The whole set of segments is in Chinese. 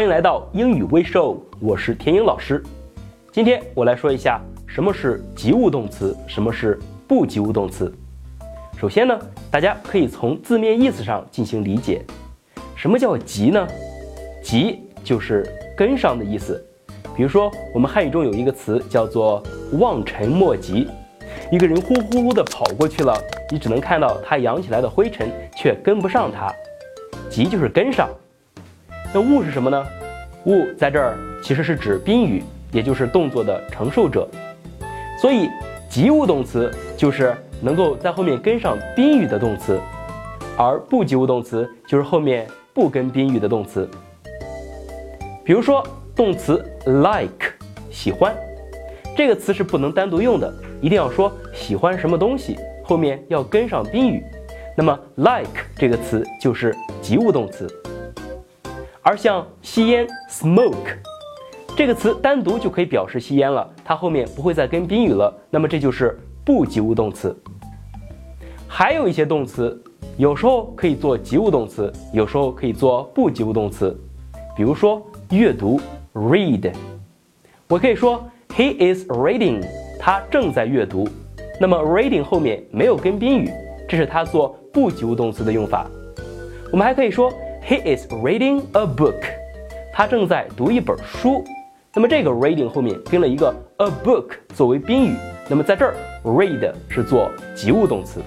欢迎来到英语微 show，我是田英老师。今天我来说一下什么是及物动词，什么是不及物动词。首先呢，大家可以从字面意思上进行理解。什么叫及呢？及就是跟上的意思。比如说，我们汉语中有一个词叫做望尘莫及，一个人呼呼呼的跑过去了，你只能看到他扬起来的灰尘，却跟不上他。及就是跟上。那物是什么呢？物在这儿其实是指宾语，也就是动作的承受者。所以及物动词就是能够在后面跟上宾语的动词，而不及物动词就是后面不跟宾语的动词。比如说。动词 like 喜欢这个词是不能单独用的，一定要说喜欢什么东西，后面要跟上宾语。那么 like 这个词就是及物动词。而像吸烟 smoke 这个词单独就可以表示吸烟了，它后面不会再跟宾语了，那么这就是不及物动词。还有一些动词有时候可以做及物动词，有时候可以做不及物动词，比如说阅读。read，我可以说 he is reading，他正在阅读。那么 reading 后面没有跟宾语，这是他做不及物动词的用法。我们还可以说 he is reading a book，他正在读一本书。那么这个 reading 后面跟了一个 a book 作为宾语，那么在这儿 read 是做及物动词。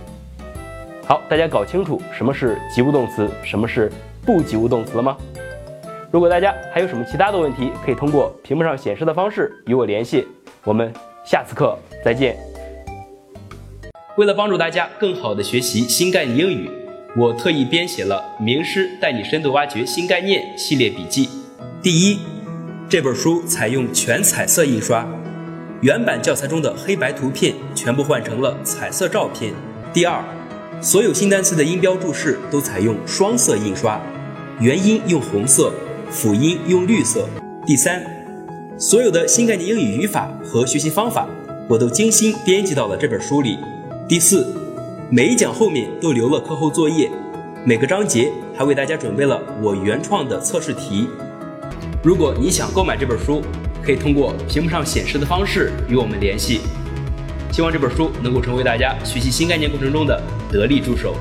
好，大家搞清楚什么是及物动词，什么是不及物动词了吗？如果大家还有什么其他的问题，可以通过屏幕上显示的方式与我联系。我们下次课再见。为了帮助大家更好的学习新概念英语，我特意编写了《名师带你深度挖掘新概念》系列笔记。第一，这本书采用全彩色印刷，原版教材中的黑白图片全部换成了彩色照片。第二，所有新单词的音标注释都采用双色印刷，元音用红色。辅音用绿色。第三，所有的新概念英语语法和学习方法，我都精心编辑到了这本书里。第四，每一讲后面都留了课后作业，每个章节还为大家准备了我原创的测试题。如果你想购买这本书，可以通过屏幕上显示的方式与我们联系。希望这本书能够成为大家学习新概念过程中的得力助手。